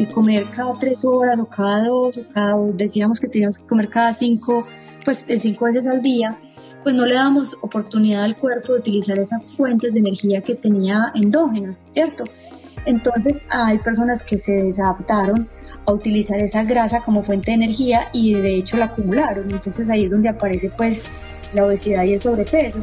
el comer cada tres horas o cada dos o cada, decíamos que teníamos que comer cada cinco, pues cinco veces al día, pues no le damos oportunidad al cuerpo de utilizar esas fuentes de energía que tenía endógenas, ¿cierto? Entonces hay personas que se desadaptaron a utilizar esa grasa como fuente de energía y de hecho la acumularon. Entonces ahí es donde aparece pues la obesidad y el sobrepeso.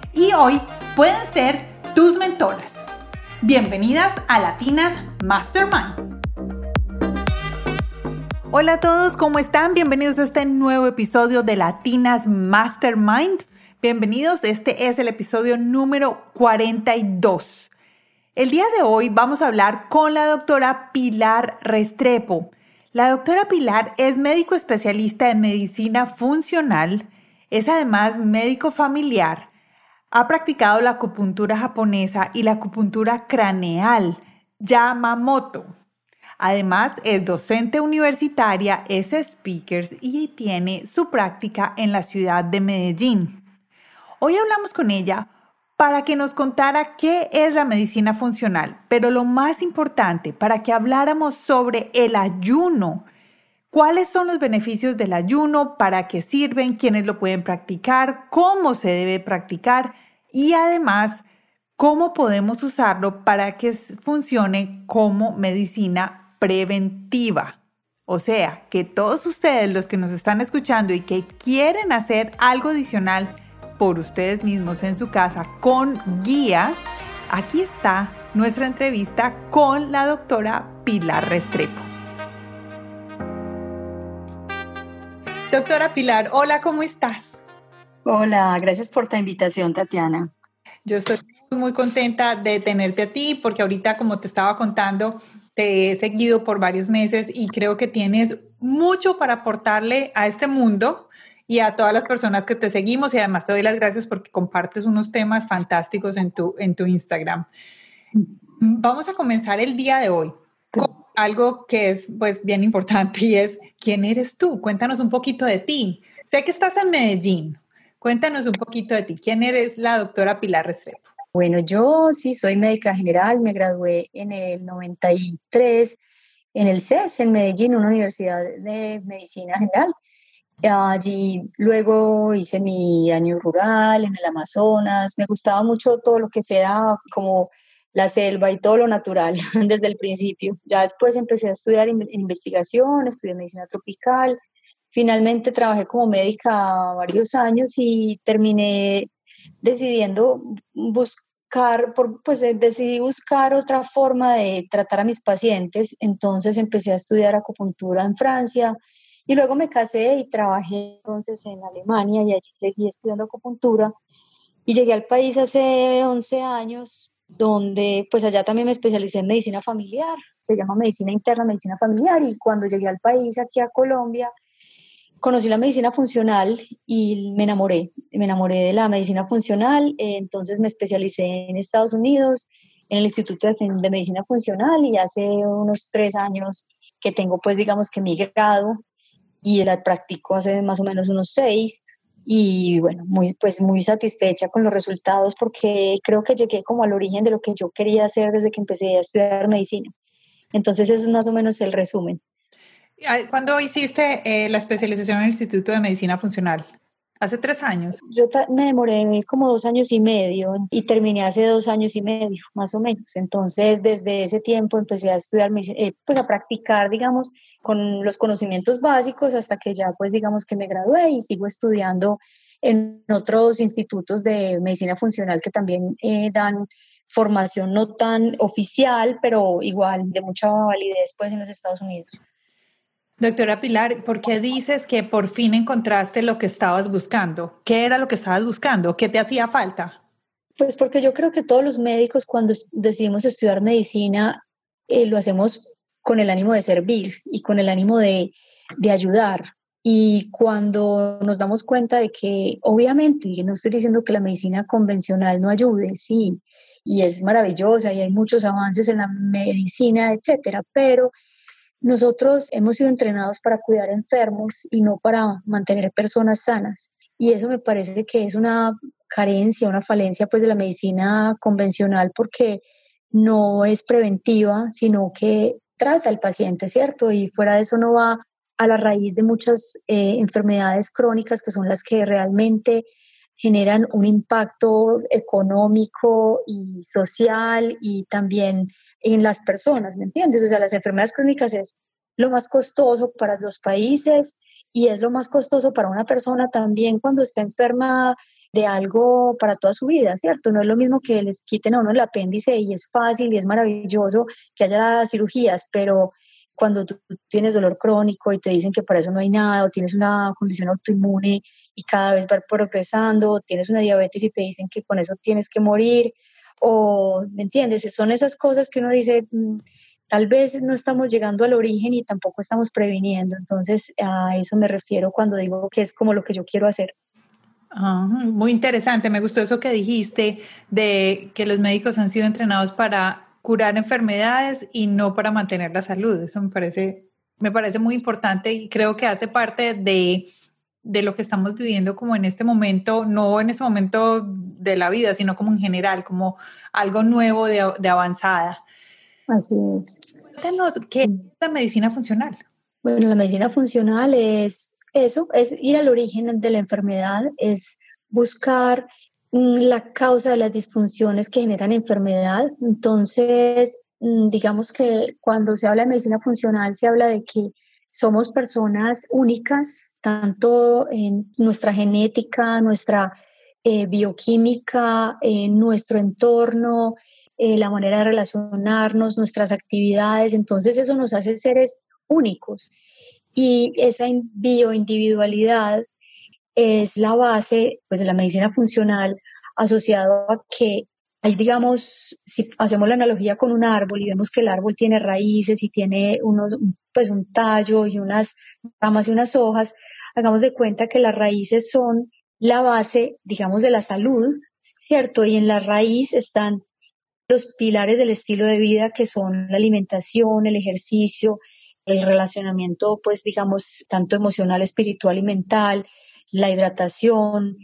y hoy pueden ser tus mentoras. Bienvenidas a Latinas Mastermind. Hola a todos, ¿cómo están? Bienvenidos a este nuevo episodio de Latinas Mastermind. Bienvenidos, este es el episodio número 42. El día de hoy vamos a hablar con la doctora Pilar Restrepo. La doctora Pilar es médico especialista en medicina funcional, es además médico familiar, ha practicado la acupuntura japonesa y la acupuntura craneal, Yamamoto. Además, es docente universitaria, es speaker y tiene su práctica en la ciudad de Medellín. Hoy hablamos con ella para que nos contara qué es la medicina funcional, pero lo más importante, para que habláramos sobre el ayuno. ¿Cuáles son los beneficios del ayuno? ¿Para qué sirven? ¿Quiénes lo pueden practicar? ¿Cómo se debe practicar? Y además, ¿cómo podemos usarlo para que funcione como medicina preventiva? O sea, que todos ustedes, los que nos están escuchando y que quieren hacer algo adicional, por ustedes mismos en su casa con guía, aquí está nuestra entrevista con la doctora Pilar Restrepo. Doctora Pilar, hola, ¿cómo estás? Hola, gracias por tu invitación, Tatiana. Yo estoy muy contenta de tenerte a ti porque ahorita, como te estaba contando, te he seguido por varios meses y creo que tienes mucho para aportarle a este mundo y a todas las personas que te seguimos y además te doy las gracias porque compartes unos temas fantásticos en tu, en tu Instagram. Vamos a comenzar el día de hoy con algo que es pues bien importante y es ¿quién eres tú? Cuéntanos un poquito de ti. Sé que estás en Medellín. Cuéntanos un poquito de ti. ¿Quién eres la doctora Pilar Restrepo? Bueno, yo sí soy médica general, me gradué en el 93 en el CES, en Medellín, una universidad de medicina general. Allí luego hice mi año rural en el Amazonas. Me gustaba mucho todo lo que sea como la selva y todo lo natural desde el principio. Ya después empecé a estudiar investigación, estudié medicina tropical. Finalmente trabajé como médica varios años y terminé decidiendo buscar, pues decidí buscar otra forma de tratar a mis pacientes. Entonces empecé a estudiar acupuntura en Francia y luego me casé y trabajé entonces en Alemania y allí seguí estudiando acupuntura. Y llegué al país hace 11 años, donde pues allá también me especialicé en medicina familiar, se llama medicina interna, medicina familiar. Y cuando llegué al país, aquí a Colombia, conocí la medicina funcional y me enamoré, me enamoré de la medicina funcional, entonces me especialicé en Estados Unidos, en el Instituto de, Medicina Funcional y hace unos tres años que tengo pues digamos que mi grado y la practico hace más o menos unos seis y bueno, muy, pues muy satisfecha con los resultados porque creo que llegué como al origen de lo que yo quería hacer desde que empecé a estudiar medicina. Entonces, eso es más o menos el resumen. ¿Cuándo hiciste eh, la especialización en el Instituto de Medicina Funcional? Hace tres años. Yo me demoré como dos años y medio y terminé hace dos años y medio, más o menos. Entonces, desde ese tiempo empecé a estudiar, eh, pues a practicar, digamos, con los conocimientos básicos hasta que ya, pues, digamos que me gradué y sigo estudiando en otros institutos de medicina funcional que también eh, dan formación no tan oficial, pero igual de mucha validez, pues, en los Estados Unidos. Doctora Pilar, ¿por qué dices que por fin encontraste lo que estabas buscando? ¿Qué era lo que estabas buscando? ¿Qué te hacía falta? Pues porque yo creo que todos los médicos cuando decidimos estudiar medicina eh, lo hacemos con el ánimo de servir y con el ánimo de, de ayudar. Y cuando nos damos cuenta de que, obviamente, no estoy diciendo que la medicina convencional no ayude, sí, y es maravillosa y hay muchos avances en la medicina, etcétera, pero nosotros hemos sido entrenados para cuidar enfermos y no para mantener personas sanas. Y eso me parece que es una carencia, una falencia pues de la medicina convencional porque no es preventiva, sino que trata al paciente, ¿cierto? Y fuera de eso no va a la raíz de muchas eh, enfermedades crónicas que son las que realmente generan un impacto económico y social y también en las personas, ¿me entiendes? O sea, las enfermedades crónicas es lo más costoso para los países y es lo más costoso para una persona también cuando está enferma de algo para toda su vida, ¿cierto? No es lo mismo que les quiten a uno el apéndice y es fácil y es maravilloso que haya cirugías, pero cuando tú tienes dolor crónico y te dicen que para eso no hay nada, o tienes una condición autoinmune y cada vez va progresando, o tienes una diabetes y te dicen que con eso tienes que morir, o, ¿me entiendes? Son esas cosas que uno dice, mm, tal vez no estamos llegando al origen y tampoco estamos previniendo. Entonces, a eso me refiero cuando digo que es como lo que yo quiero hacer. Muy interesante, me gustó eso que dijiste de que los médicos han sido entrenados para curar enfermedades y no para mantener la salud. Eso me parece, me parece muy importante y creo que hace parte de, de lo que estamos viviendo como en este momento, no en este momento de la vida, sino como en general, como algo nuevo de, de avanzada. Así es. Cuéntanos, ¿qué es la medicina funcional? Bueno, la medicina funcional es eso, es ir al origen de la enfermedad, es buscar Mm, la causa de las disfunciones que generan enfermedad. Entonces, mm, digamos que cuando se habla de medicina funcional, se habla de que somos personas únicas, tanto en nuestra genética, nuestra eh, bioquímica, en nuestro entorno, eh, la manera de relacionarnos, nuestras actividades. Entonces, eso nos hace seres únicos. Y esa bioindividualidad es la base pues, de la medicina funcional asociado a que hay, digamos, si hacemos la analogía con un árbol y vemos que el árbol tiene raíces y tiene uno, pues un tallo y unas ramas y unas hojas, hagamos de cuenta que las raíces son la base, digamos, de la salud, ¿cierto? Y en la raíz están los pilares del estilo de vida que son la alimentación, el ejercicio, el relacionamiento, pues digamos, tanto emocional, espiritual y mental, la hidratación.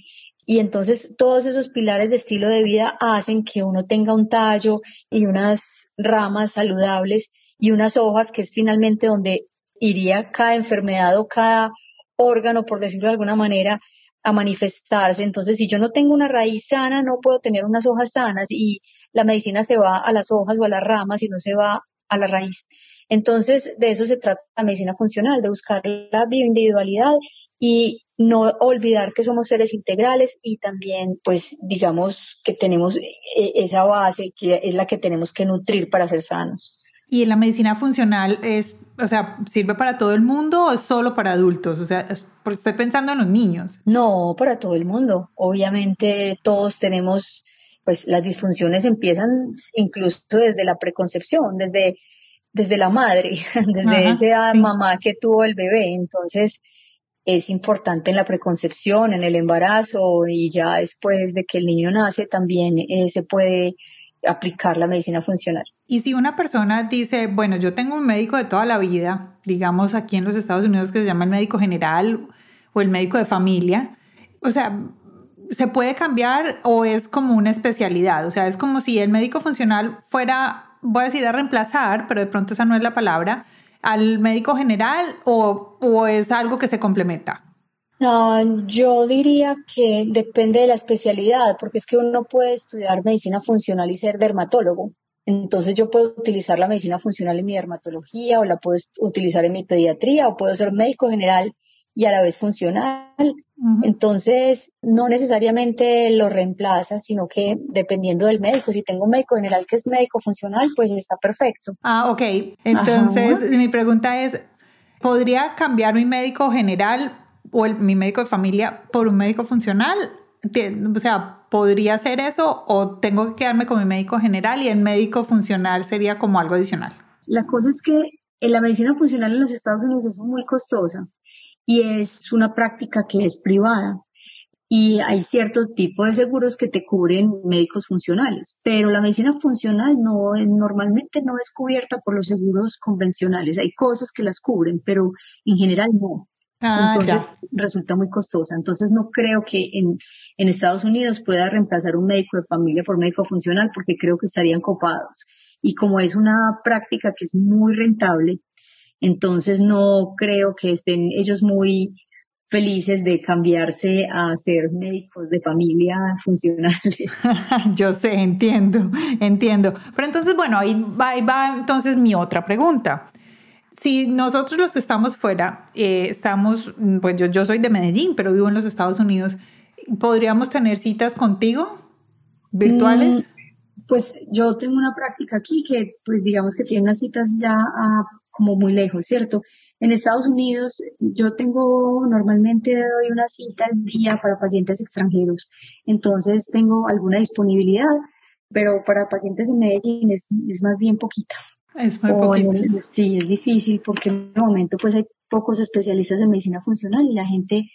Y entonces todos esos pilares de estilo de vida hacen que uno tenga un tallo y unas ramas saludables y unas hojas, que es finalmente donde iría cada enfermedad o cada órgano, por decirlo de alguna manera, a manifestarse. Entonces, si yo no tengo una raíz sana, no puedo tener unas hojas sanas y la medicina se va a las hojas o a las ramas y no se va a la raíz. Entonces, de eso se trata la medicina funcional, de buscar la bioindividualidad y no olvidar que somos seres integrales y también, pues, digamos que tenemos e, esa base que es la que tenemos que nutrir para ser sanos. ¿Y la medicina funcional es, o sea, sirve para todo el mundo o es solo para adultos? O sea, estoy pensando en los niños. No, para todo el mundo. Obviamente todos tenemos, pues las disfunciones empiezan incluso desde la preconcepción, desde, desde la madre, desde esa mamá que tuvo el bebé. Entonces, es importante en la preconcepción, en el embarazo y ya después de que el niño nace también eh, se puede aplicar la medicina funcional. Y si una persona dice, bueno, yo tengo un médico de toda la vida, digamos aquí en los Estados Unidos que se llama el médico general o el médico de familia, o sea, ¿se puede cambiar o es como una especialidad? O sea, es como si el médico funcional fuera, voy a decir a reemplazar, pero de pronto esa no es la palabra, al médico general o, es algo que se complementa? yo diría que depende de la especialidad, porque es que uno puede estudiar medicina funcional y ser dermatólogo. Entonces yo puedo utilizar la medicina funcional en mi dermatología o la puedo utilizar en mi pediatría o puedo ser médico general y a la vez funcional. Entonces, no necesariamente lo reemplaza, sino que dependiendo del médico, si tengo un médico general que es médico funcional, pues está perfecto. Ah, ok. Entonces, mi pregunta es, ¿podría cambiar mi médico general o mi médico de familia por un médico funcional? O sea, ¿podría hacer eso o tengo que quedarme con mi médico general y el médico funcional sería como algo adicional? La cosa es que la medicina funcional en los Estados Unidos es muy costosa y es una práctica que es privada y hay cierto tipo de seguros que te cubren médicos funcionales, pero la medicina funcional no normalmente no es cubierta por los seguros convencionales. Hay cosas que las cubren, pero en general no. Ah, Entonces resulta muy costosa. Entonces no creo que en, en Estados Unidos pueda reemplazar un médico de familia por médico funcional porque creo que estarían copados. Y como es una práctica que es muy rentable, entonces no creo que estén ellos muy felices de cambiarse a ser médicos de familia funcionales. Yo sé, entiendo, entiendo. Pero entonces, bueno, ahí va, va entonces mi otra pregunta. Si nosotros los que estamos fuera, eh, estamos, pues yo, yo soy de Medellín, pero vivo en los Estados Unidos, ¿podríamos tener citas contigo virtuales? Mm, pues yo tengo una práctica aquí que, pues digamos que tiene unas citas ya ah, como muy lejos, ¿cierto? En Estados Unidos yo tengo, normalmente doy una cita al día para pacientes extranjeros, entonces tengo alguna disponibilidad, pero para pacientes en Medellín es, más bien poquita. Es muy poquita. sí, es difícil porque en el momento pues hay pocos especialistas de medicina funcional y la gente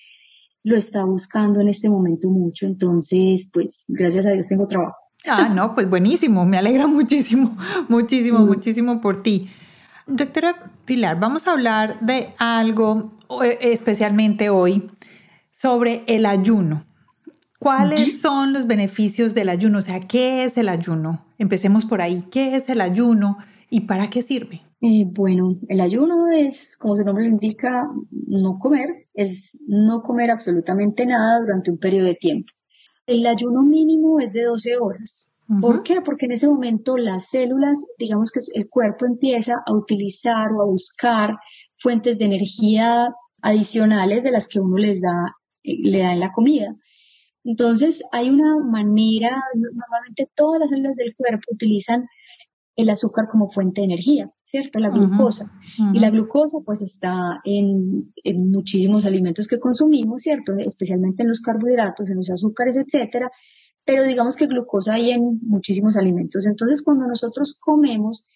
lo está buscando en este momento mucho, entonces pues gracias a Dios tengo trabajo. Ah, no, pues buenísimo, me alegra muchísimo, muchísimo, mm. muchísimo por ti. Doctora Pilar, vamos a hablar de algo especialmente hoy sobre el ayuno. ¿Cuáles son los beneficios del ayuno? O sea, ¿qué es el ayuno? Empecemos por ahí. ¿Qué es el ayuno y para qué sirve? Eh, bueno, el ayuno es, como su nombre lo indica, no comer, es no comer absolutamente nada durante un periodo de tiempo. El ayuno mínimo es de 12 horas. ¿Por qué? Porque en ese momento las células, digamos que el cuerpo empieza a utilizar o a buscar fuentes de energía adicionales de las que uno les da, eh, le da en la comida. Entonces, hay una manera, normalmente todas las células del cuerpo utilizan el azúcar como fuente de energía, ¿cierto? La glucosa. Y la glucosa pues está en, en, muchísimos alimentos que consumimos, ¿cierto? Especialmente en los carbohidratos, en los azúcares, etcétera pero digamos que glucosa hay en muchísimos alimentos. Entonces, cuando nosotros comemos,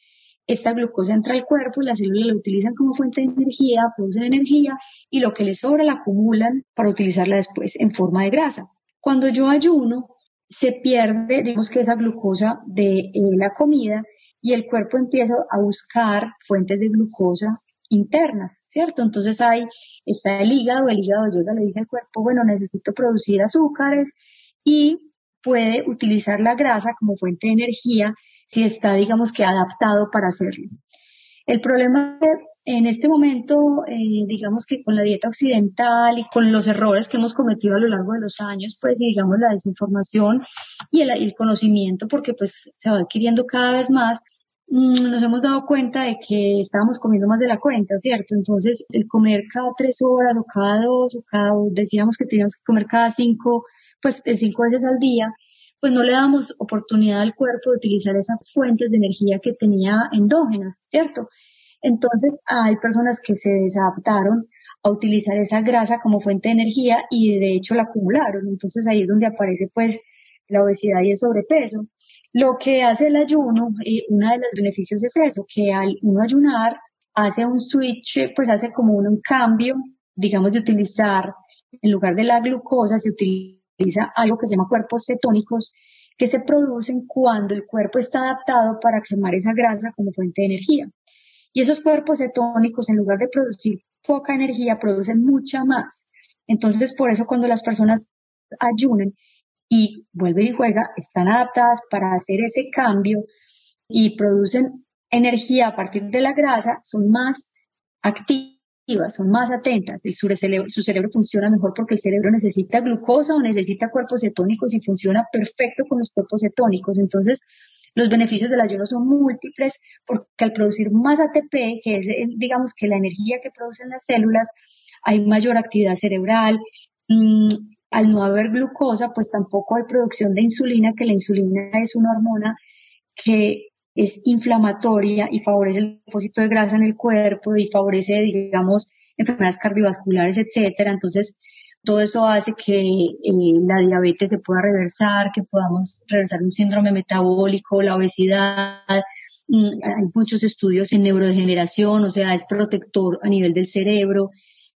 esta glucosa entra al cuerpo y las células la utilizan como fuente de energía, producen energía y lo que les sobra la acumulan para utilizarla después en forma de grasa. Cuando yo ayuno, se pierde, digamos que esa glucosa de eh, la comida y el cuerpo empieza a buscar fuentes de glucosa internas, ¿cierto? Entonces ahí está el hígado, el hígado llega, le dice al cuerpo, bueno, necesito producir azúcares y puede utilizar la grasa como fuente de energía si está, digamos que, adaptado para hacerlo. El problema en este momento, eh, digamos que con la dieta occidental y con los errores que hemos cometido a lo largo de los años, pues digamos la desinformación y el, el conocimiento, porque pues se va adquiriendo cada vez más, mm, nos hemos dado cuenta de que estábamos comiendo más de la cuenta, ¿cierto? Entonces, el comer cada tres horas o cada dos o cada, decíamos que teníamos que comer cada cinco pues cinco veces al día, pues no le damos oportunidad al cuerpo de utilizar esas fuentes de energía que tenía endógenas, ¿cierto? Entonces hay personas que se desadaptaron a utilizar esa grasa como fuente de energía y de hecho la acumularon. Entonces ahí es donde aparece pues la obesidad y el sobrepeso. Lo que hace el ayuno, y uno de los beneficios es eso, que al uno ayunar hace un switch, pues hace como un cambio, digamos, de utilizar, en lugar de la glucosa, se utiliza utiliza algo que se llama cuerpos cetónicos que se producen cuando el cuerpo está adaptado para quemar esa grasa como fuente de energía. Y esos cuerpos cetónicos, en lugar de producir poca energía, producen mucha más. Entonces, por eso cuando las personas ayunan y vuelven y juega, están adaptadas para hacer ese cambio y producen energía a partir de la grasa, son más activas son más atentas, su cerebro, su cerebro funciona mejor porque el cerebro necesita glucosa o necesita cuerpos cetónicos y funciona perfecto con los cuerpos cetónicos. Entonces, los beneficios del ayuno son múltiples porque al producir más ATP, que es, digamos, que la energía que producen las células, hay mayor actividad cerebral. Mm, al no haber glucosa, pues tampoco hay producción de insulina, que la insulina es una hormona que es inflamatoria y favorece el depósito de grasa en el cuerpo y favorece, digamos, enfermedades cardiovasculares, etcétera. Entonces, todo eso hace que eh, la diabetes se pueda reversar, que podamos reversar un síndrome metabólico, la obesidad. Mm, hay muchos estudios en neurodegeneración, o sea, es protector a nivel del cerebro.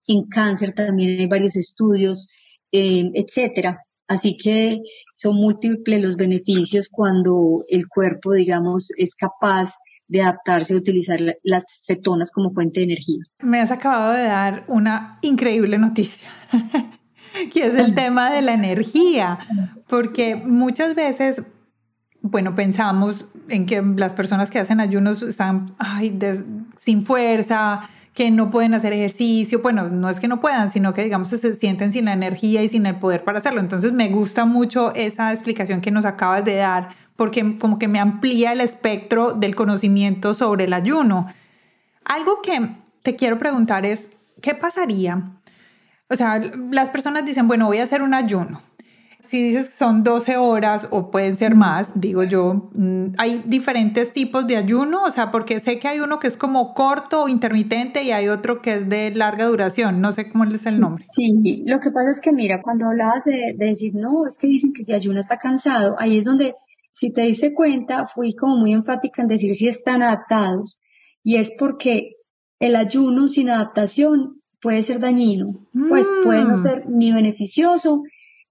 En cáncer también hay varios estudios, eh, etcétera. Así que son múltiples los beneficios cuando el cuerpo, digamos, es capaz de adaptarse a utilizar las cetonas como fuente de energía. Me has acabado de dar una increíble noticia, que es el tema de la energía, porque muchas veces, bueno, pensamos en que las personas que hacen ayunos están sin fuerza, que no pueden hacer ejercicio, bueno, no es que no puedan, sino que digamos se sienten sin la energía y sin el poder para hacerlo. Entonces me gusta mucho esa explicación que nos acabas de dar, porque como que me amplía el espectro del conocimiento sobre el ayuno. Algo que te quiero preguntar es, ¿qué pasaría? O sea, las personas dicen, bueno, voy a hacer un ayuno. Si dices que son 12 horas o pueden ser más, digo yo, mm, hay diferentes tipos de ayuno, o sea, porque sé que hay uno que es como corto o intermitente y hay otro que es de larga duración, no sé cómo es el nombre. Sí, lo que pasa es que mira, cuando hablabas de, de decir, no, es que dicen que si ayuno está cansado, ahí es donde si te diste cuenta, fui como muy enfática en decir si están adaptados. Y es porque el ayuno sin adaptación puede ser dañino, pues puede no mm. ser ni beneficioso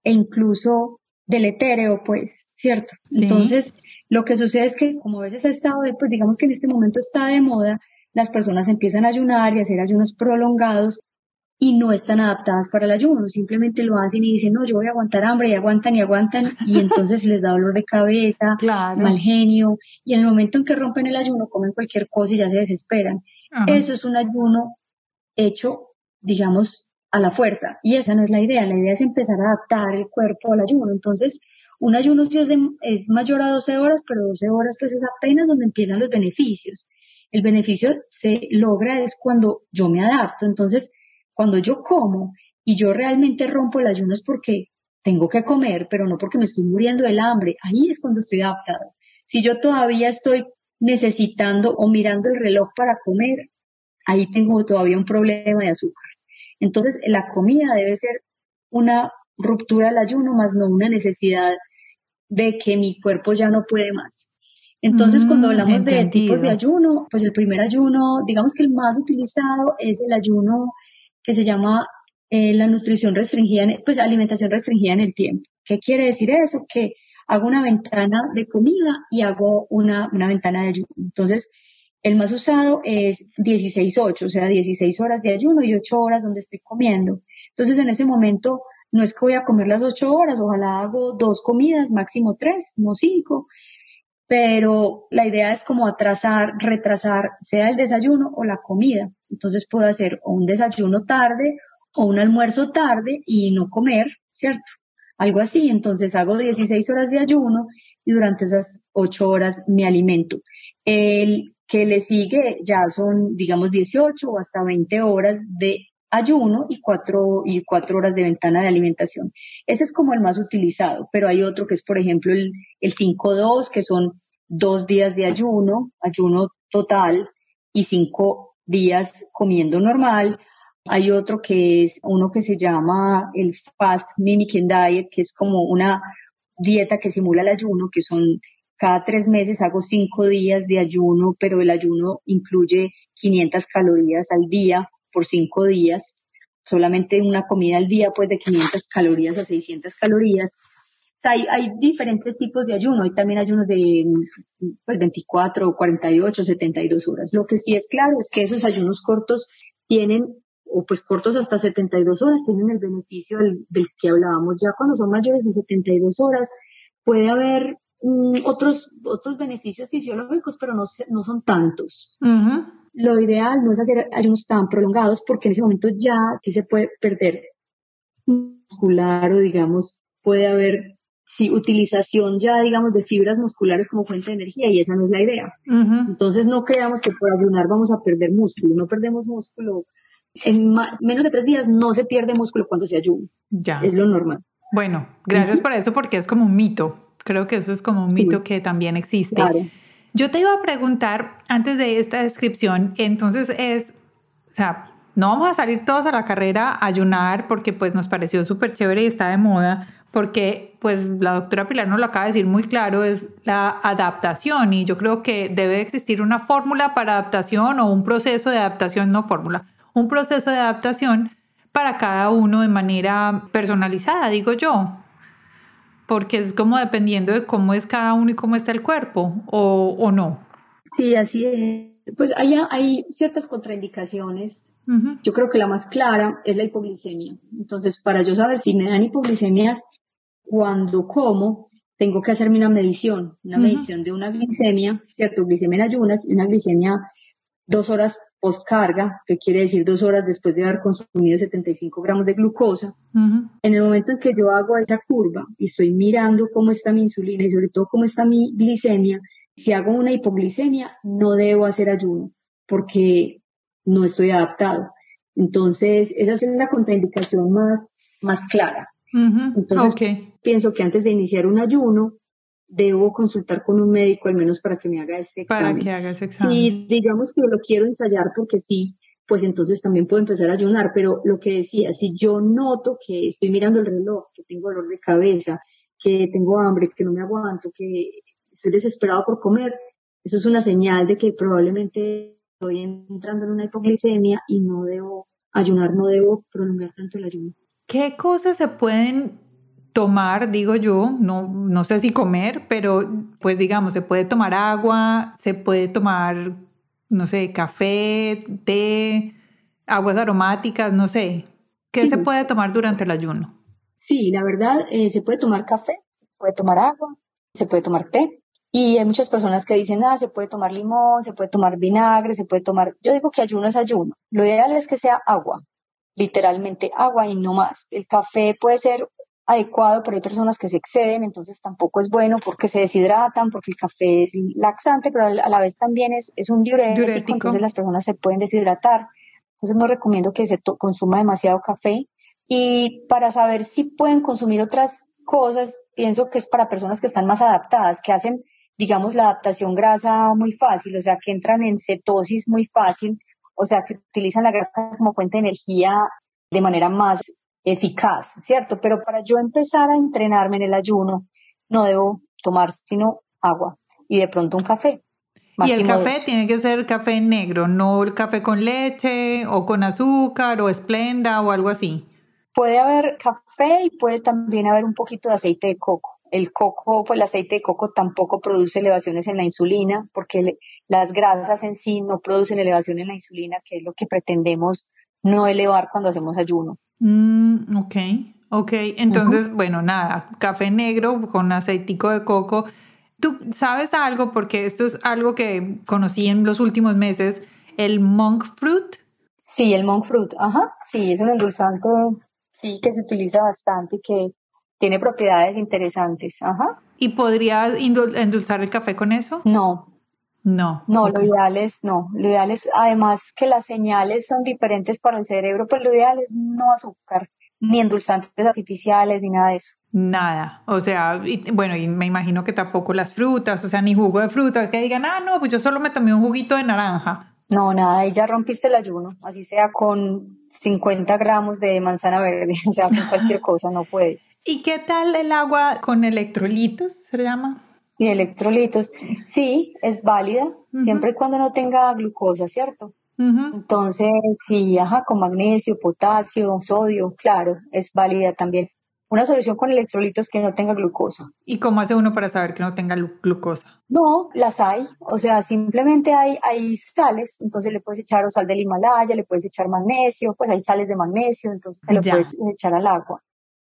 e incluso deletéreo, pues, ¿cierto? Entonces, lo que sucede es que como a veces ha estado, pues digamos que en este momento está de moda, las personas empiezan a ayunar y a hacer ayunos prolongados y no están adaptadas para el ayuno, simplemente lo hacen y dicen, no, yo voy a aguantar hambre y aguantan y aguantan y entonces les da dolor de cabeza, mal genio y en el momento en que rompen el ayuno comen cualquier cosa y ya se desesperan. Eso es un ayuno hecho, digamos, a la fuerza y esa no es la idea, la idea es empezar a adaptar el cuerpo al ayuno. Entonces, un ayuno sí es, es mayor a 12 horas, pero 12 horas pues es apenas donde empiezan los beneficios. El beneficio se logra es cuando yo me adapto. Entonces, cuando yo como y yo realmente rompo el ayuno es porque tengo que comer, pero no porque me estoy muriendo del hambre. Ahí es cuando estoy adaptado. Si yo todavía estoy necesitando o mirando el reloj para comer, ahí tengo todavía un problema de azúcar. Entonces, la comida debe ser una ruptura del ayuno, más no una necesidad de que mi cuerpo ya no puede más. Entonces, cuando mm, hablamos de tipos de ayuno, pues el primer ayuno, digamos que el más utilizado es el ayuno que se llama eh, la nutrición restringida, pues alimentación restringida en el tiempo. ¿Qué quiere decir eso? Que hago una ventana de comida y hago una, una ventana de ayuno. Entonces, el más usado es 16-8, o sea, 16 horas de ayuno y 8 horas donde estoy comiendo. Entonces, en ese momento, no es que voy a comer las 8 horas, ojalá hago dos comidas, máximo tres, no cinco, pero la idea es como atrasar, retrasar, sea el desayuno o la comida. Entonces puedo hacer un desayuno tarde o un almuerzo tarde y no comer, ¿cierto? Algo así. Entonces hago 16 horas de ayuno y durante esas 8 horas me alimento. El que le sigue ya son, digamos, 18 o hasta 20 horas de ayuno y 4, y cuatro horas de ventana de alimentación. Ese es como el más utilizado, pero hay otro que es, por ejemplo, el, el 5-2, que son dos días de ayuno, ayuno total, y cinco días comiendo normal. Hay otro que es uno que se llama el Fast Mimicking Diet, que es como una dieta que simula el ayuno, que son cada tres meses hago cinco días de ayuno, pero el ayuno incluye 500 calorías al día por cinco días. Solamente una comida al día, pues de 500 calorías a 600 calorías sea, hay, diferentes tipos de ayuno. Hay también ayunos de pues, 24, 48, 72 horas. Lo que sí es claro es que esos ayunos cortos tienen, o pues cortos hasta 72 horas, tienen el beneficio del, que hablábamos. Ya cuando son mayores de 72 horas, puede haber mm, otros, otros beneficios fisiológicos, pero no, no son tantos. Lo ideal no es hacer ayunos tan prolongados porque en ese momento ya sí se puede perder muscular o digamos puede haber sí, utilización ya, digamos, de fibras musculares como fuente de energía y esa no es la idea. Entonces no creamos que por ayunar vamos a perder músculo, no perdemos músculo. En menos de tres días no se pierde músculo cuando se ayuna. Ya. Es lo normal. Bueno, gracias por eso porque es como un mito. Creo que eso es como un mito que también existe. Yo te iba a preguntar antes de esta descripción, entonces es, o sea, no vamos a salir todos a la carrera a ayunar porque pues nos pareció súper chévere y está de moda, porque pues la doctora Pilar nos lo acaba de decir muy claro, es la adaptación y yo creo que debe existir una fórmula para adaptación o un proceso de adaptación, no fórmula, un proceso de adaptación para cada uno de manera personalizada, digo yo, porque es como dependiendo de cómo es cada uno y cómo está el cuerpo o, o no. Sí, así es. Pues hay, hay ciertas contraindicaciones. Yo creo que la más clara es la hipoglicemia. Entonces, para yo saber si me dan hipoglicemias cuando como, tengo que hacerme una medición, una medición de una glicemia, ¿cierto? Glicemia en ayunas y una glicemia dos horas postcarga, que quiere decir dos horas después de haber consumido 75 gramos de glucosa. En el momento en que yo hago esa curva y estoy mirando cómo está mi insulina y sobre todo cómo está mi glicemia, si hago una hipoglicemia, no debo hacer ayuno porque no estoy adaptado. Entonces, esa es la contraindicación más, más clara. Entonces, pienso que antes de iniciar un ayuno, debo consultar con un médico al menos para que me haga este examen. Para que haga ese examen. Si digamos que lo quiero ensayar porque sí, pues entonces también puedo empezar a ayunar, pero lo que decía, si yo noto que estoy mirando el reloj, que tengo dolor de cabeza, que tengo hambre, que no me aguanto, que estoy desesperado por comer, eso es una señal de que probablemente estoy entrando en una hipoglicemia y no debo ayunar, no debo prolongar tanto el ayuno. ¿Qué cosas se pueden tomar, digo yo, no, no sé si comer, pero pues digamos, se puede tomar agua, se puede tomar, no sé, café, té, aguas aromáticas, no sé. ¿Qué se puede tomar durante el ayuno? Sí, la verdad, eh, se puede tomar café, se puede tomar agua, se puede tomar té. Y hay muchas personas que dicen, ah, se puede tomar limón, se puede tomar vinagre, se puede tomar... Yo digo que ayuno es ayuno. Lo ideal es que sea agua, literalmente agua y no más. El café puede ser adecuado, pero hay personas que se exceden, entonces tampoco es bueno porque se deshidratan, porque el café es laxante, pero a la vez también es, es un diurético, entonces las personas se pueden deshidratar. Entonces no recomiendo que se consuma demasiado café. Y para saber si pueden consumir otras cosas, pienso que es para personas que están más adaptadas, que hacen, digamos, la adaptación grasa muy fácil, o sea, que entran en cetosis muy fácil, o sea, que utilizan la grasa como fuente de energía de manera más eficaz, ¿cierto? Pero para yo empezar a entrenarme en el ayuno, no debo tomar sino agua y de pronto un café. Y el café tiene que ser café negro, no el café con leche o con azúcar o esplenda o algo así. Puede haber café y puede también haber un poquito de aceite de coco. El coco, pues el aceite de coco tampoco produce elevaciones en la insulina porque las grasas en sí no producen elevación en la insulina, que es lo que pretendemos no elevar cuando hacemos ayuno. Mm, ok, ok. Entonces, bueno, nada, café negro con aceitico de coco. ¿Tú sabes algo? Porque esto es algo que conocí en los últimos meses, el monk fruit. Sí, el monk fruit, ajá, sí, es un endulzante, sí, que se utiliza bastante y que tiene propiedades interesantes, ajá. ¿Y podría endulzar el café con eso? No, no. No, lo ideal es, no, lo ideal es, además que las señales son diferentes para el cerebro, pues lo ideal es no azúcar, ni endulzantes artificiales, ni nada de eso. Nada, o sea, bueno, y me imagino que tampoco las frutas, o sea, ni jugo de fruta, que digan, ah, no, pues yo solo me tomé un juguito de naranja. No, nada, ahí ya rompiste el ayuno, así sea con 50 gramos de manzana verde, o sea, con cualquier cosa, no puedes. ¿Y qué tal el agua con electrolitos, se llama? Y electrolitos, sí, es válida, siempre y cuando no tenga glucosa, ¿cierto? Entonces, sí, ajá, con magnesio, potasio, sodio, claro, es válida también. Una solución con electrolitos que no tenga glucosa. ¿Y cómo hace uno para saber que no tenga glucosa? No, las hay. O sea, simplemente hay, hay sales. Entonces le puedes echar o sal del Himalaya, le puedes echar magnesio, pues hay sales de magnesio, entonces se lo puedes echar al agua.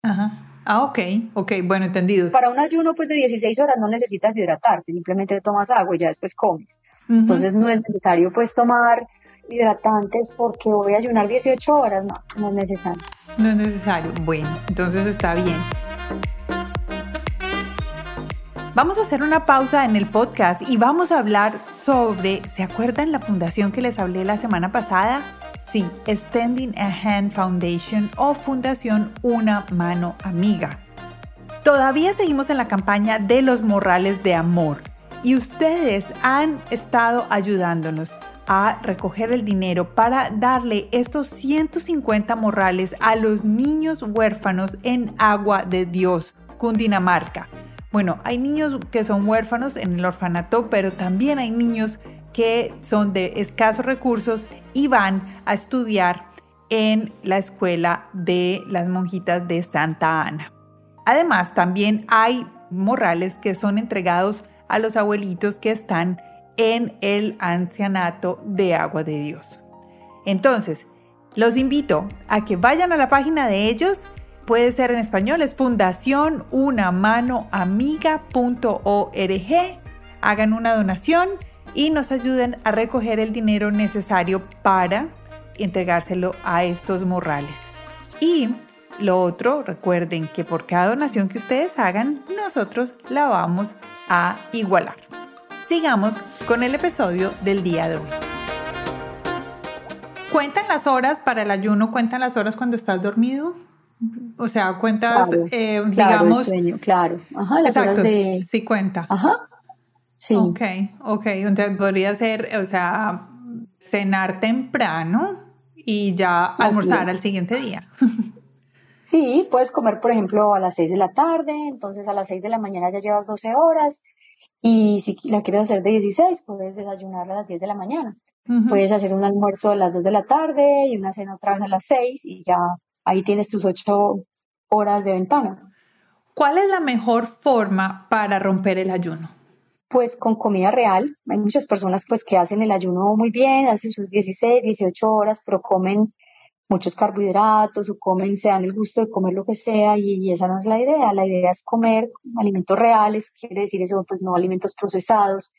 Ajá. Ah, ok, ok, bueno, entendido. Para un ayuno pues de 16 horas no necesitas hidratarte, simplemente tomas agua y ya después comes. Entonces no es necesario pues tomar hidratantes porque voy a ayunar 18 horas, no, no es necesario. No es necesario, bueno, entonces está bien. Vamos a hacer una pausa en el podcast y vamos a hablar sobre, ¿se acuerdan la fundación que les hablé la semana pasada? Sí, Standing a Hand Foundation o Fundación Una Mano Amiga. Todavía seguimos en la campaña de los morrales de amor y ustedes han estado ayudándonos. a recoger el dinero para darle estos 150 morrales a los niños huérfanos en Agua de Dios, Cundinamarca. Bueno, hay niños que son huérfanos en el orfanato, pero también hay niños que son de escasos recursos y van a estudiar en la escuela de las monjitas de Santa Ana. Además, también hay morrales que son entregados a los abuelitos que están en el ancianato de agua de Dios. Entonces, los invito a que vayan a la página de ellos. Puede ser en español, es fundación una mano Hagan una donación y nos ayuden a recoger el dinero necesario para entregárselo a estos morrales. Y lo otro, recuerden que por cada donación que ustedes hagan, nosotros la vamos a igualar. Sigamos con el episodio del día de hoy. ¿Cuentan las horas para el ayuno? ¿Cuentan las horas cuando estás dormido? O sea, cuentas, eh, digamos. sueño, claro. Ajá, las exacto, horas de... sí cuenta. Ajá. Sí. Ok, ok. Entonces podría ser, o sea, cenar temprano y ya almorzar al siguiente día. Sí, puedes comer, por ejemplo, a las 6 de la tarde, entonces a las 6 de la mañana ya llevas 12 horas, y si la quieres hacer de 16, puedes desayunar a las 10 de la mañana. Puedes hacer un almuerzo a las 2 de la tarde y una cena otra vez a las 6 y ya ahí tienes tus 8 horas de ventana. ¿Cuál es la mejor forma para romper el ayuno? Pues con comida real. Hay muchas personas pues que hacen el ayuno muy bien, hacen sus 16, 18 horas, pero comen muchos carbohidratos o comen, se dan el gusto de comer lo que sea y, esa no es la idea. La idea es comer alimentos reales, quiere decir eso, pues no alimentos procesados.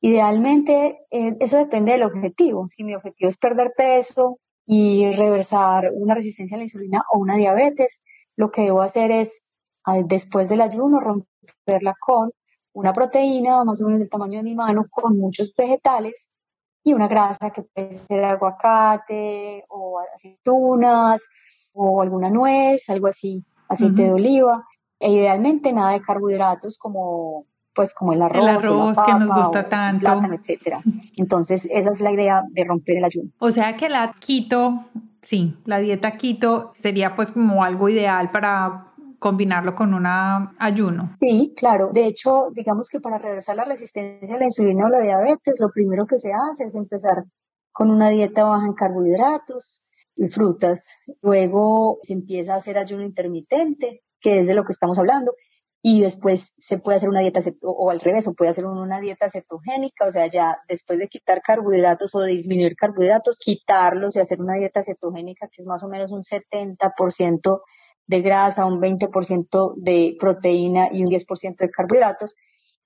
Idealmente, eh, eso depende del objetivo. Si mi objetivo es perder peso y reversar una resistencia a la insulina o una diabetes, lo que debo hacer es, después del ayuno, romperla con una proteína más o menos del tamaño de mi mano con muchos vegetales y una grasa que puede ser aguacate o aceitunas o alguna nuez, algo así, aceite de oliva, e idealmente nada de carbohidratos como pues como el arroz, el arroz que nos gusta tanto, plátano, etcétera. Entonces esa es la idea de romper el ayuno. O sea que la keto, sí, la dieta keto sería pues como algo ideal para combinarlo con un ayuno. Sí, claro. De hecho, digamos que para reversar la resistencia a la insulina o la diabetes, lo primero que se hace es empezar con una dieta baja en carbohidratos y frutas. Luego se empieza a hacer ayuno intermitente, que es de lo que estamos hablando. Y después se puede hacer una dieta, o al revés, o puede hacer una dieta cetogénica, o sea, ya después de quitar carbohidratos o de disminuir carbohidratos, quitarlos y hacer una dieta cetogénica, que es más o menos un 70% de grasa, un 20% de proteína y un 10% de carbohidratos.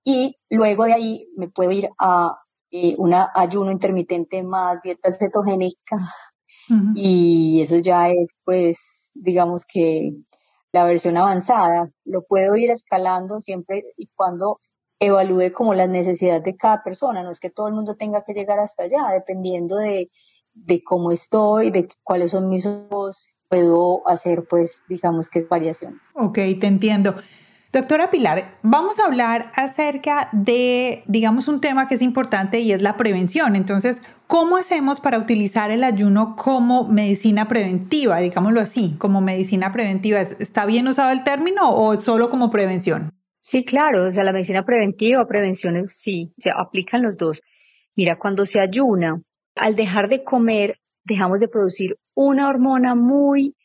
Y luego de ahí me puedo ir a eh, un ayuno intermitente más dieta cetogénica. Y eso ya es, pues, digamos que la versión avanzada. Lo puedo ir escalando siempre y cuando evalúe como las necesidades de cada persona. No es que todo el mundo tenga que llegar hasta allá, dependiendo de, de cómo estoy, de cuáles son mis ojos, puedo hacer, pues, digamos que variaciones. Ok, te entiendo. Doctora Pilar, vamos a hablar acerca de, digamos, un tema que es importante y es la prevención. Entonces, ¿cómo hacemos para utilizar el ayuno como medicina preventiva, digámoslo así, como medicina preventiva? ¿Está bien usado el término o solo como prevención? Sí, claro, o sea, la medicina preventiva, prevención, sí, se aplican los dos. Mira, cuando se ayuna, al dejar de comer, dejamos de producir una hormona muy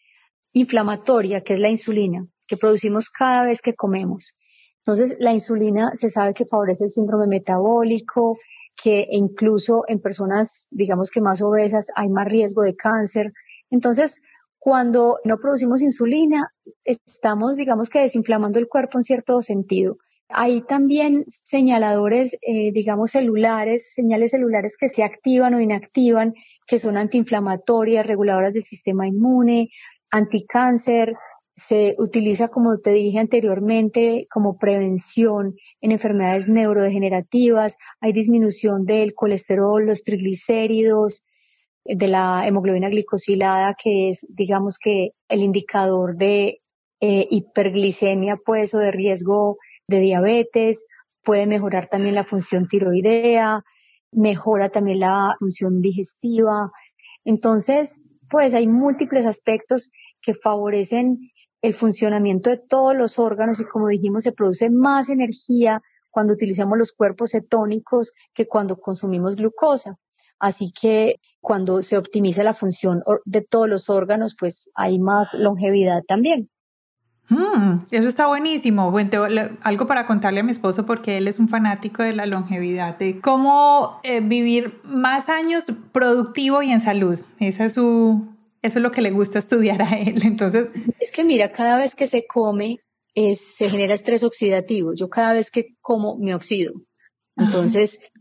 inflamatoria, que es la insulina, que producimos cada vez que comemos. Entonces, la insulina se sabe que favorece el síndrome metabólico, que incluso en personas, digamos que más obesas, hay más riesgo de cáncer. Entonces, cuando no producimos insulina, estamos, digamos que desinflamando el cuerpo en cierto sentido. Hay también señaladores, eh, digamos, celulares, señales celulares que se activan o inactivan, que son antiinflamatorias, reguladoras del sistema inmune, anticáncer. Se utiliza, como te dije anteriormente, como prevención en enfermedades neurodegenerativas. Hay disminución del colesterol, los triglicéridos, de la hemoglobina glicosilada, que es, digamos que, el indicador de eh, hiperglicemia, pues, o de riesgo de diabetes, puede mejorar también la función tiroidea, mejora también la función digestiva. Entonces, pues hay múltiples aspectos que favorecen el funcionamiento de todos los órganos y como dijimos, se produce más energía cuando utilizamos los cuerpos cetónicos que cuando consumimos glucosa. Así que cuando se optimiza la función de todos los órganos, pues hay más longevidad también. Mm, eso está buenísimo. Bueno, algo para contarle a mi esposo porque él es un fanático de la longevidad, de cómo eh, vivir más años productivo y en salud. Esa es su, eso es lo que le gusta estudiar a él. Entonces, es que mira, cada vez que se come es, se genera estrés oxidativo. Yo cada vez que como me oxido. Entonces,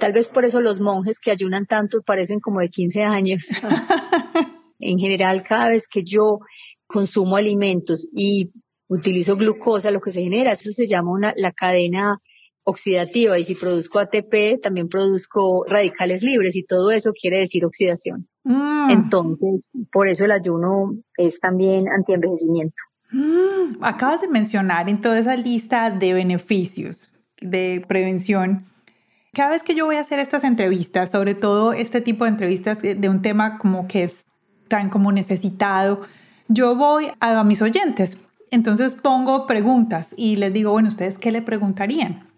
tal vez por eso los monjes que ayunan tanto parecen como de 15 años. en general, cada vez que yo consumo alimentos y utilizo glucosa, lo que se genera, eso se llama una, la cadena oxidativa y si produzco ATP también produzco radicales libres y todo eso quiere decir oxidación. Mm. Entonces, por eso el ayuno es también antienvejecimiento. Mm. Acabas de mencionar en toda esa lista de beneficios de prevención. Cada vez que yo voy a hacer estas entrevistas, sobre todo este tipo de entrevistas de un tema como que es tan como necesitado, yo voy a, mis oyentes, entonces pongo preguntas y les digo, bueno, ¿ustedes qué le preguntarían?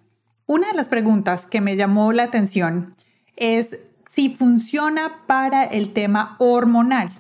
Una de las preguntas que me llamó la atención es si funciona para el tema hormonal,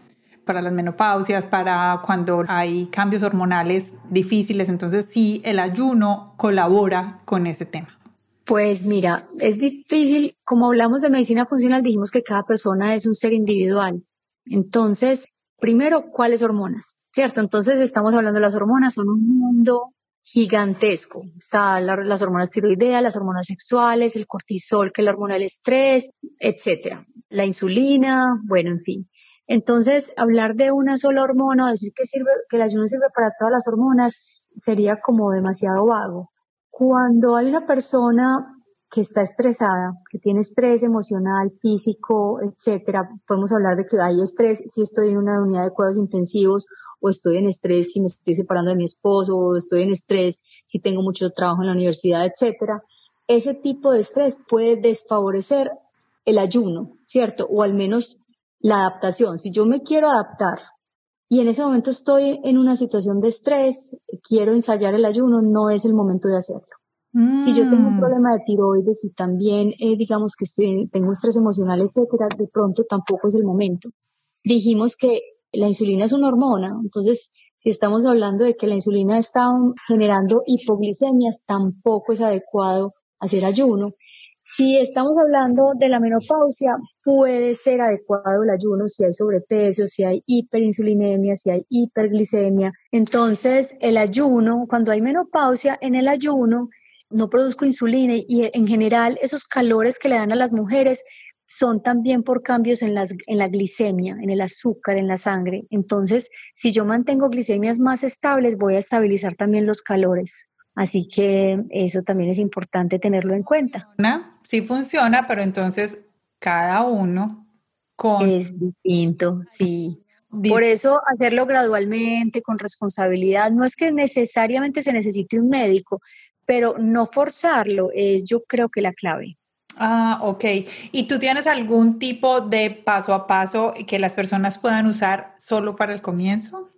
para las menopausias, para cuando hay cambios hormonales difíciles, entonces si el ayuno colabora con ese tema. Pues mira, es difícil, como hablamos de medicina funcional, dijimos que cada persona es un ser individual. Entonces, Primero, ¿cuáles hormonas? ¿Cierto? Entonces estamos hablando de las hormonas, son un mundo gigantesco. Están las hormonas tiroideas, las hormonas sexuales, el cortisol, que es la hormona del estrés, etcétera. La insulina, bueno, en fin. Entonces, hablar de una sola hormona decir que sirve, que el ayuno sirve para todas las hormonas sería como demasiado vago. Cuando hay una persona que está estresada, que tiene estrés emocional, físico, etcétera. Podemos hablar de que hay estrés si estoy en una unidad de cuidados intensivos o estoy en estrés si me estoy separando de mi esposo o estoy en estrés si tengo mucho trabajo en la universidad, etcétera. Ese tipo de estrés puede desfavorecer el ayuno, ¿cierto? O al menos la adaptación. Si yo me quiero adaptar y en ese momento estoy en una situación de estrés, quiero ensayar el ayuno, no es el momento de hacerlo. Si yo tengo un mm. problema de tiroides y también, eh, digamos que estoy, tengo estrés emocional, etcétera, de pronto tampoco es el momento. Dijimos que la insulina es una hormona, entonces si estamos hablando de que la insulina está generando hipoglicemias, tampoco es adecuado hacer ayuno. Si estamos hablando de la menopausia, puede ser adecuado el ayuno si hay sobrepeso, si hay hiperinsulinemia, si hay hiperglicemia. Entonces, el ayuno, cuando hay menopausia, en el ayuno no produzco insulina y en general esos calores que le dan a las mujeres son también por cambios en, las, en la glicemia, en el azúcar, en la sangre. Entonces, si yo mantengo glicemias más estables, voy a estabilizar también los calores. Así que eso también es importante tenerlo en cuenta. Sí funciona, pero entonces cada uno con... Es distinto, sí. Por eso hacerlo gradualmente, con responsabilidad. No es que necesariamente se necesite un médico, pero no forzarlo es yo creo que la clave. Ah, ok. ¿Y tú tienes algún tipo de paso a paso que las personas puedan usar solo para el comienzo?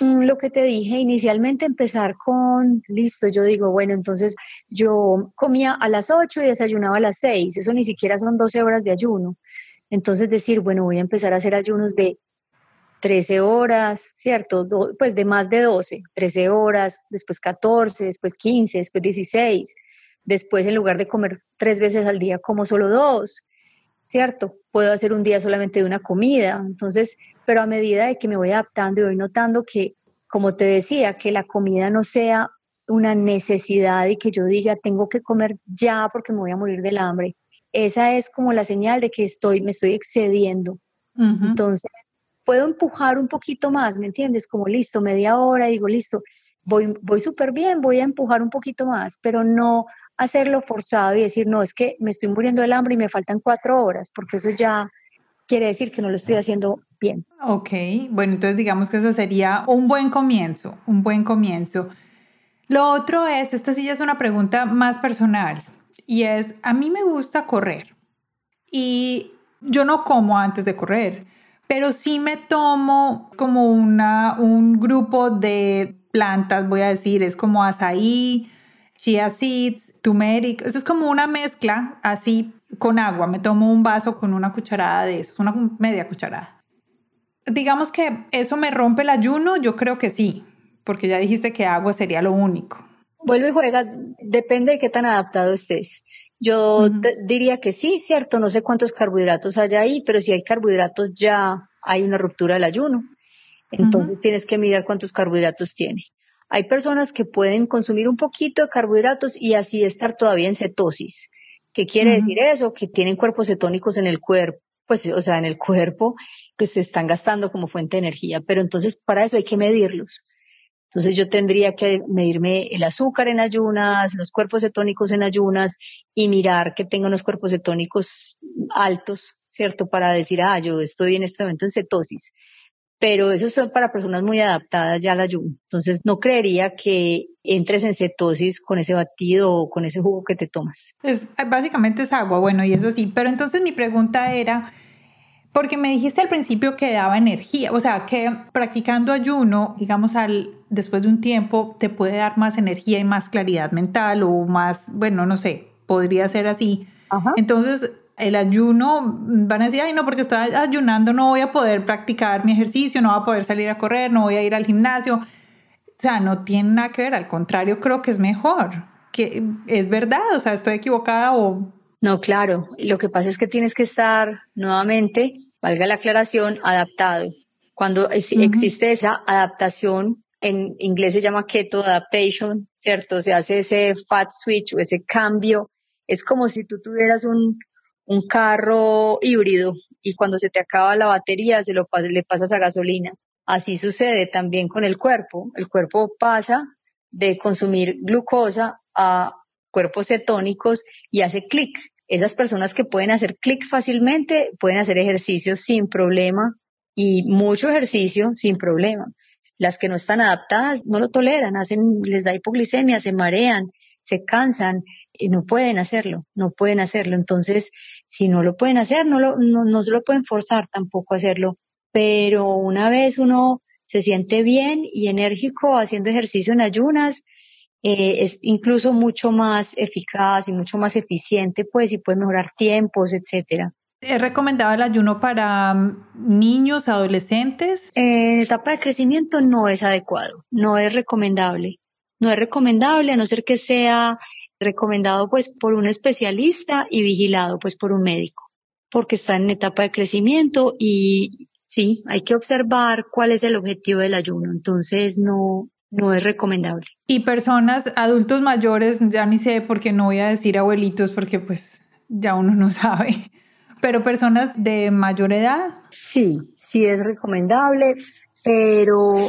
Mm, lo que te dije inicialmente, empezar con, listo, yo digo, bueno, entonces yo comía a las 8 y desayunaba a las 6, eso ni siquiera son 12 horas de ayuno. Entonces decir, bueno, voy a empezar a hacer ayunos de 13 horas, ¿cierto? pues de más de 12, 13 horas, después 14, después 15, después 16. Después, en lugar de comer tres veces al día, como solo dos, ¿cierto? Puedo hacer un día solamente de una comida. Entonces, pero a medida de que me voy adaptando y voy notando que, como te decía, que la comida no sea una necesidad y que yo diga, tengo que comer ya porque me voy a morir del hambre. Esa es como la señal de que estoy, me estoy excediendo. Entonces, puedo empujar un poquito más, ¿me entiendes? Como listo, media hora, digo, listo, voy, voy súper bien, voy a empujar un poquito más, pero no hacerlo forzado y decir, no, es que me estoy muriendo del hambre y me faltan cuatro horas, porque eso ya quiere decir que no lo estoy haciendo bien. Ok, bueno, entonces digamos que eso sería un buen comienzo, un buen comienzo. Lo otro es, esta sí ya es una pregunta más personal, y es, a mí me gusta correr, y yo no como antes de correr, pero sí me tomo como una, un grupo de plantas, voy a decir, es como azaí, chia seeds, turmeric, eso es como una mezcla así con agua, me tomo un vaso con una cucharada de eso, una media cucharada. Digamos que eso me rompe el ayuno, yo creo que sí, porque ya dijiste que agua sería lo único. Vuelve y juega, depende de qué tan adaptado estés. Yo diría que sí, cierto, no sé cuántos carbohidratos hay ahí, pero si hay carbohidratos ya hay una ruptura del ayuno. Entonces tienes que mirar cuántos carbohidratos tiene. Hay personas que pueden consumir un poquito de carbohidratos y así estar todavía en cetosis. ¿Qué quiere decir eso? Que tienen cuerpos cetónicos en el cuerpo, pues, o sea, en el cuerpo que se están gastando como fuente de energía, pero entonces para eso hay que medirlos. Entonces yo tendría que medirme el azúcar en ayunas, los cuerpos cetónicos en ayunas y mirar que tenga unos cuerpos cetónicos altos, ¿cierto? Para decir, ah, yo estoy en este momento en cetosis. Pero eso son para personas muy adaptadas ya al ayuno. Entonces no creería que entres en cetosis con ese batido o con ese jugo que te tomas. Es, básicamente es agua, bueno, y eso sí. Pero entonces mi pregunta era, porque me dijiste al principio que daba energía, o sea, que practicando ayuno, digamos, al, después de un tiempo, te puede dar más energía y más claridad mental o más, bueno, no sé, podría ser así. Entonces, el ayuno, van a decir, ay, no, porque estoy ayunando, no voy a poder practicar mi ejercicio, no voy a poder salir a correr, no voy a ir al gimnasio. O sea, no tiene nada que ver, al contrario, creo que es mejor, que es verdad, o sea, estoy equivocada o no, claro. Lo que pasa es que tienes que estar nuevamente, valga la aclaración, adaptado. Cuando existe esa adaptación, en inglés se llama keto adaptation, ¿cierto? Se hace ese fat switch o ese cambio. Es como si tú tuvieras un, un carro híbrido y cuando se te acaba la batería se lo le pasas a gasolina. Así sucede también con el cuerpo. El cuerpo pasa de consumir glucosa a cuerpos cetónicos y hace clic. Esas personas que pueden hacer clic fácilmente pueden hacer ejercicio sin problema y mucho ejercicio sin problema. Las que no están adaptadas no lo toleran, hacen, les da hipoglicemia, se marean, se cansan y no pueden hacerlo, no pueden hacerlo. Entonces, si no lo pueden hacer, no, lo, no, no se lo pueden forzar tampoco a hacerlo. Pero una vez uno se siente bien y enérgico haciendo ejercicio en ayunas, eh, es incluso mucho más eficaz y mucho más eficiente, pues, y puede mejorar tiempos, etcétera. ¿Es recomendado el ayuno para mm, niños, adolescentes? En etapa de crecimiento no es adecuado, no es recomendable. No es recomendable a no ser que sea recomendado pues por un especialista y vigilado pues por un médico, porque está en etapa de crecimiento y sí, hay que observar cuál es el objetivo del ayuno. Entonces no, no es recomendable. Y personas, adultos mayores, ya ni sé por qué no voy a decir abuelitos porque pues ya uno no sabe, pero personas de mayor edad. Sí, sí es recomendable, pero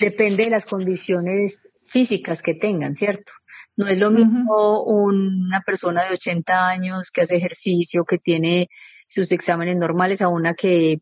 depende de las condiciones físicas que tengan, ¿cierto? No es lo mismo una persona de 80 años que hace ejercicio, que tiene sus exámenes normales a una que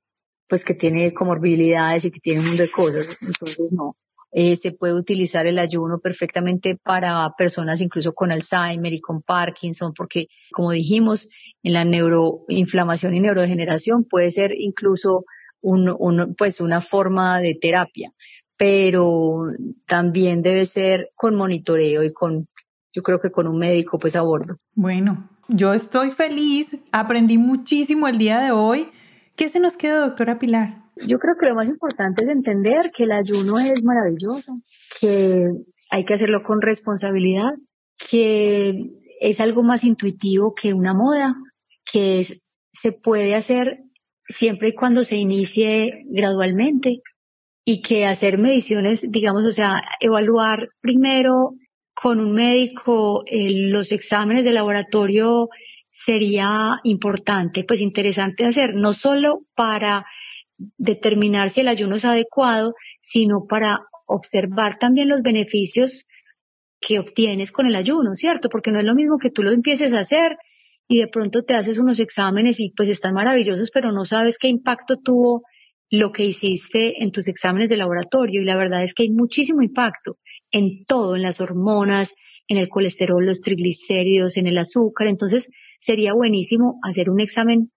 pues que tiene comorbilidades y que tiene un montón de cosas. Entonces, no, eh, se puede utilizar el ayuno perfectamente para personas incluso con Alzheimer y con Parkinson, porque como dijimos, en la neuroinflamación y neurodegeneración puede ser incluso un, pues una forma de terapia, pero también debe ser con monitoreo y con, yo creo que con un médico pues a bordo. Bueno, yo estoy feliz, aprendí muchísimo el día de hoy. ¿Qué se nos queda, doctora Pilar? Yo creo que lo más importante es entender que el ayuno es maravilloso, que hay que hacerlo con responsabilidad, que es algo más intuitivo que una moda, que se puede hacer siempre y cuando se inicie gradualmente y que hacer mediciones, digamos, o sea, evaluar primero con un médico eh, los exámenes de laboratorio sería importante, pues interesante hacer, no solo para determinar si el ayuno es adecuado, sino para observar también los beneficios que obtienes con el ayuno, ¿cierto? Porque no es lo mismo que tú lo empieces a hacer y de pronto te haces unos exámenes y pues están maravillosos, pero no sabes qué impacto tuvo lo que hiciste en tus exámenes de laboratorio. Y la verdad es que hay muchísimo impacto en todo, en las hormonas, en el colesterol, los triglicéridos, en el azúcar. Entonces, sería buenísimo hacer un examen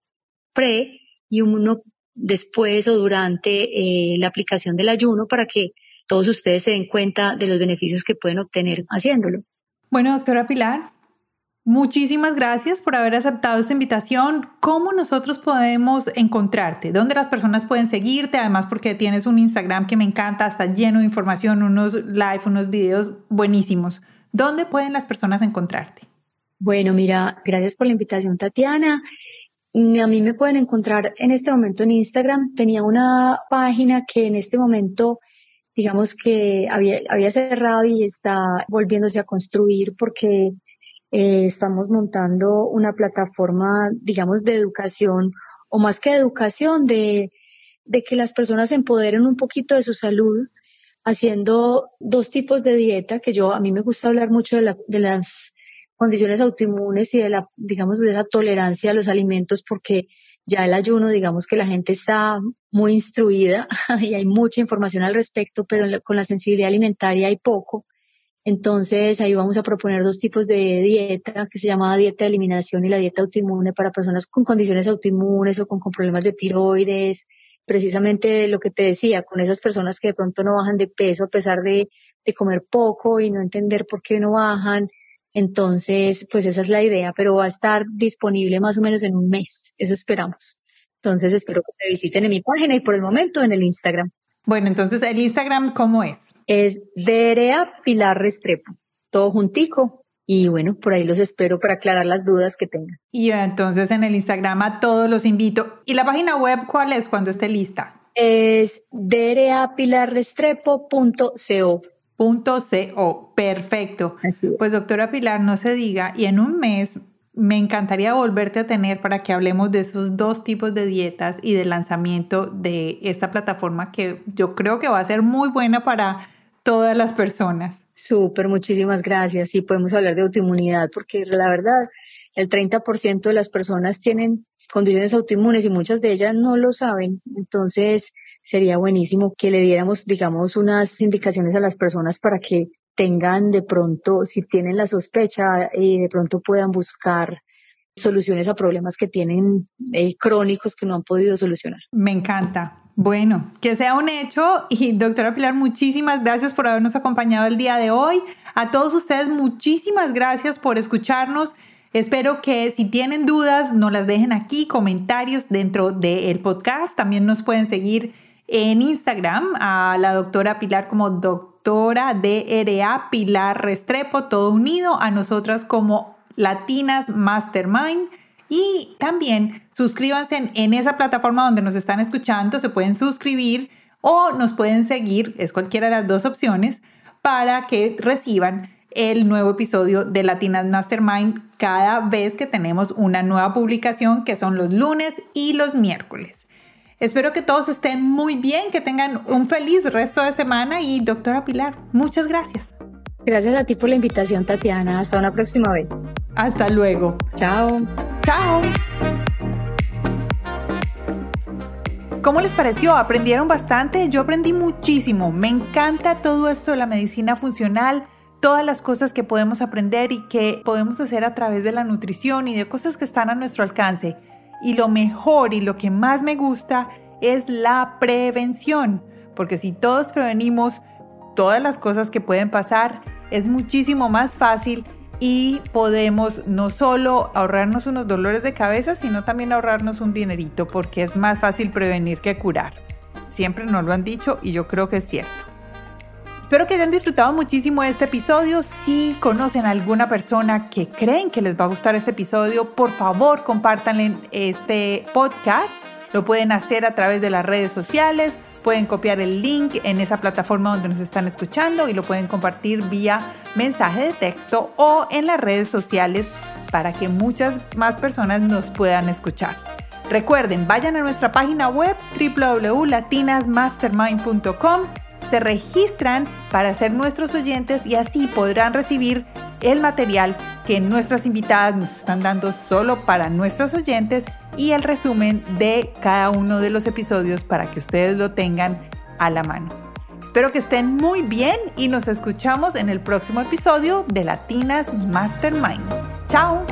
pre y uno después o durante eh, la aplicación del ayuno para que todos ustedes se den cuenta de los beneficios que pueden obtener haciéndolo. Bueno, doctora Pilar, muchísimas gracias por haber aceptado esta invitación. ¿Cómo nosotros podemos encontrarte? ¿Dónde las personas pueden seguirte? Además, porque tienes un Instagram que me encanta, está lleno de información, unos live, unos videos buenísimos. ¿Dónde pueden las personas encontrarte? Bueno, mira, gracias por la invitación, Tatiana. A mí me pueden encontrar en este momento en Instagram. Tenía una página que en este momento, digamos que había, había cerrado y está volviéndose a construir porque eh, estamos montando una plataforma, digamos, de educación o más que de educación, de, de que las personas empoderen un poquito de su salud haciendo dos tipos de dieta, que yo, a mí me gusta hablar mucho de, de las condiciones autoinmunes y de la, digamos, de esa tolerancia a los alimentos, porque ya el ayuno, digamos que la gente está muy instruida y hay mucha información al respecto, pero con la sensibilidad alimentaria hay poco. Entonces ahí vamos a proponer dos tipos de dieta que se llama dieta de eliminación y la dieta autoinmune para personas con condiciones autoinmunes o con, problemas de tiroides, precisamente lo que te decía, con esas personas que de pronto no bajan de peso a pesar de, de comer poco y no entender por qué no bajan, entonces, pues esa es la idea, pero va a estar disponible más o menos en un mes. Eso esperamos. Entonces, espero que te visiten en mi página y por el momento en el Instagram. Bueno, entonces, ¿el Instagram cómo es? Es DRA Pilar Restrepo, todo juntico. Y bueno, por ahí los espero para aclarar las dudas que tengan. Y entonces en el Instagram a todos los invito. ¿Y la página web cuál es cuando esté lista? Es drapilarrestrepo.co. .co. Perfecto. Pues doctora Pilar, no se diga, y en un mes me encantaría volverte a tener para que hablemos de esos dos tipos de dietas y del lanzamiento de esta plataforma que yo creo que va a ser muy buena para todas las personas. Súper, muchísimas gracias. Sí, podemos hablar de autoinmunidad porque la verdad, el 30% de las personas tienen condiciones autoinmunes y muchas de ellas no lo saben. Entonces, sería buenísimo que le diéramos, digamos, unas indicaciones a las personas para que tengan de pronto, si tienen la sospecha, eh, de pronto puedan buscar soluciones a problemas que tienen eh, crónicos que no han podido solucionar. Me encanta. Bueno, que sea un hecho y doctora Pilar, muchísimas gracias por habernos acompañado el día de hoy. A todos ustedes, muchísimas gracias por escucharnos. Espero que si tienen dudas, nos las dejen aquí, comentarios dentro del podcast. También nos pueden seguir en Instagram a la doctora Pilar como doctora DRA Pilar Restrepo, todo unido, a nosotras como Latinas Mastermind. Y también suscríbanse en, esa plataforma donde nos están escuchando, se pueden suscribir o nos pueden seguir, es cualquiera de las dos opciones, para que reciban el nuevo episodio de Latinas Mastermind cada vez que tenemos una nueva publicación, que son los lunes y los miércoles. Espero que todos estén muy bien, que tengan un feliz resto de semana y doctora Pilar, muchas gracias. Gracias a ti por la invitación, Tatiana. Hasta una próxima vez. Hasta luego. Chao. Chao. ¿Cómo les pareció? ¿Aprendieron bastante? Yo aprendí muchísimo. Me encanta todo esto de la medicina funcional todas las cosas que podemos aprender y que podemos hacer a través de la nutrición y de cosas que están a nuestro alcance. Y lo mejor y lo que más me gusta es la prevención, porque si todos prevenimos todas las cosas que pueden pasar, es muchísimo más fácil y podemos no solo ahorrarnos unos dolores de cabeza, sino también ahorrarnos un dinerito, porque es más fácil prevenir que curar. Siempre nos lo han dicho y yo creo que es cierto. Espero que hayan disfrutado muchísimo este episodio. Si conocen a alguna persona que creen que les va a gustar este episodio, por favor compártanle este podcast. Lo pueden hacer a través de las redes sociales. Pueden copiar el link en esa plataforma donde nos están escuchando y lo pueden compartir vía mensaje de texto o en las redes sociales para que muchas más personas nos puedan escuchar. Recuerden, vayan a nuestra página web www.latinasmastermind.com se registran para ser nuestros oyentes y así podrán recibir el material que nuestras invitadas nos están dando solo para nuestros oyentes y el resumen de cada uno de los episodios para que ustedes lo tengan a la mano. Espero que estén muy bien y nos escuchamos en el próximo episodio de Latinas Mastermind. ¡Chao!